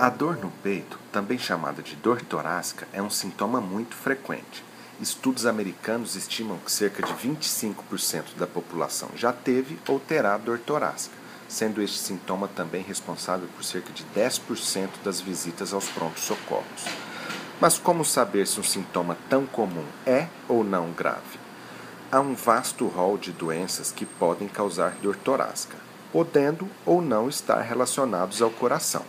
A dor no peito, também chamada de dor torácica, é um sintoma muito frequente. Estudos americanos estimam que cerca de 25% da população já teve ou terá dor torácica, sendo este sintoma também responsável por cerca de 10% das visitas aos prontos-socorros. Mas como saber se um sintoma tão comum é ou não grave? Há um vasto rol de doenças que podem causar dor torácica, podendo ou não estar relacionados ao coração.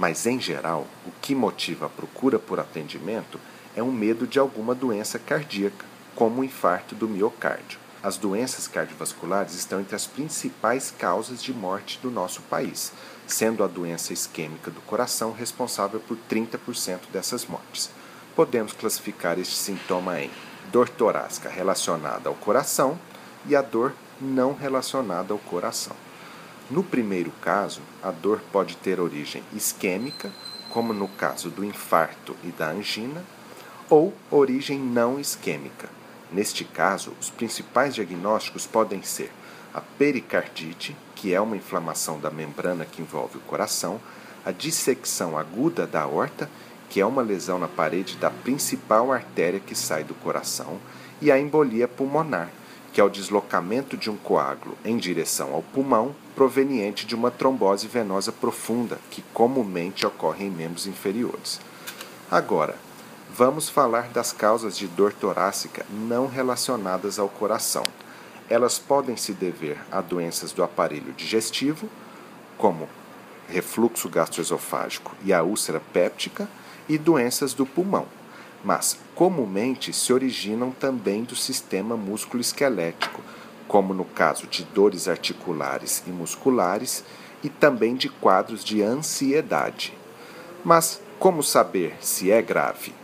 Mas, em geral, o que motiva a procura por atendimento é um medo de alguma doença cardíaca, como o infarto do miocárdio. As doenças cardiovasculares estão entre as principais causas de morte do nosso país, sendo a doença isquêmica do coração responsável por 30% dessas mortes. Podemos classificar este sintoma em dor torácica relacionada ao coração e a dor não relacionada ao coração. No primeiro caso, a dor pode ter origem isquêmica, como no caso do infarto e da angina, ou origem não isquêmica. Neste caso, os principais diagnósticos podem ser a pericardite, que é uma inflamação da membrana que envolve o coração, a dissecção aguda da aorta, que é uma lesão na parede da principal artéria que sai do coração, e a embolia pulmonar, que é o deslocamento de um coágulo em direção ao pulmão proveniente de uma trombose venosa profunda, que comumente ocorre em membros inferiores. Agora, vamos falar das causas de dor torácica não relacionadas ao coração. Elas podem se dever a doenças do aparelho digestivo, como refluxo gastroesofágico e a úlcera péptica, e doenças do pulmão mas comumente se originam também do sistema músculo-esquelético, como no caso de dores articulares e musculares e também de quadros de ansiedade. Mas como saber se é grave?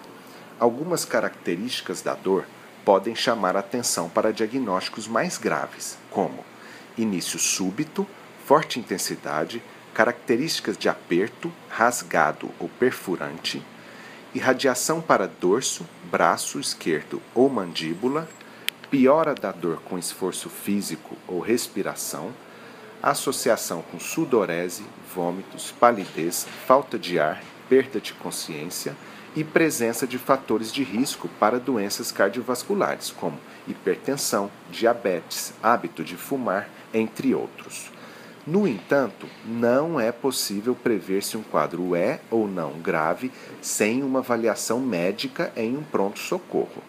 Algumas características da dor podem chamar atenção para diagnósticos mais graves, como início súbito, forte intensidade, características de aperto, rasgado ou perfurante irradiação para dorso, braço esquerdo ou mandíbula, piora da dor com esforço físico ou respiração, associação com sudorese, vômitos, palidez, falta de ar, perda de consciência e presença de fatores de risco para doenças cardiovasculares, como hipertensão, diabetes, hábito de fumar, entre outros. No entanto, não é possível prever se um quadro é ou não grave sem uma avaliação médica em um pronto-socorro.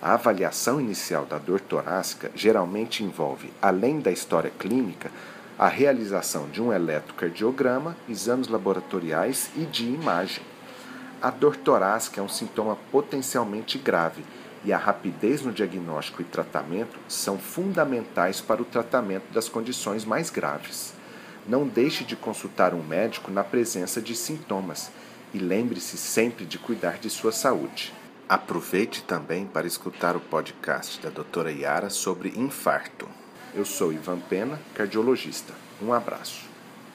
A avaliação inicial da dor torácica geralmente envolve, além da história clínica, a realização de um eletrocardiograma, exames laboratoriais e de imagem. A dor torácica é um sintoma potencialmente grave e a rapidez no diagnóstico e tratamento são fundamentais para o tratamento das condições mais graves. Não deixe de consultar um médico na presença de sintomas e lembre-se sempre de cuidar de sua saúde. Aproveite também para escutar o podcast da doutora Yara sobre infarto. Eu sou Ivan Pena, cardiologista. Um abraço.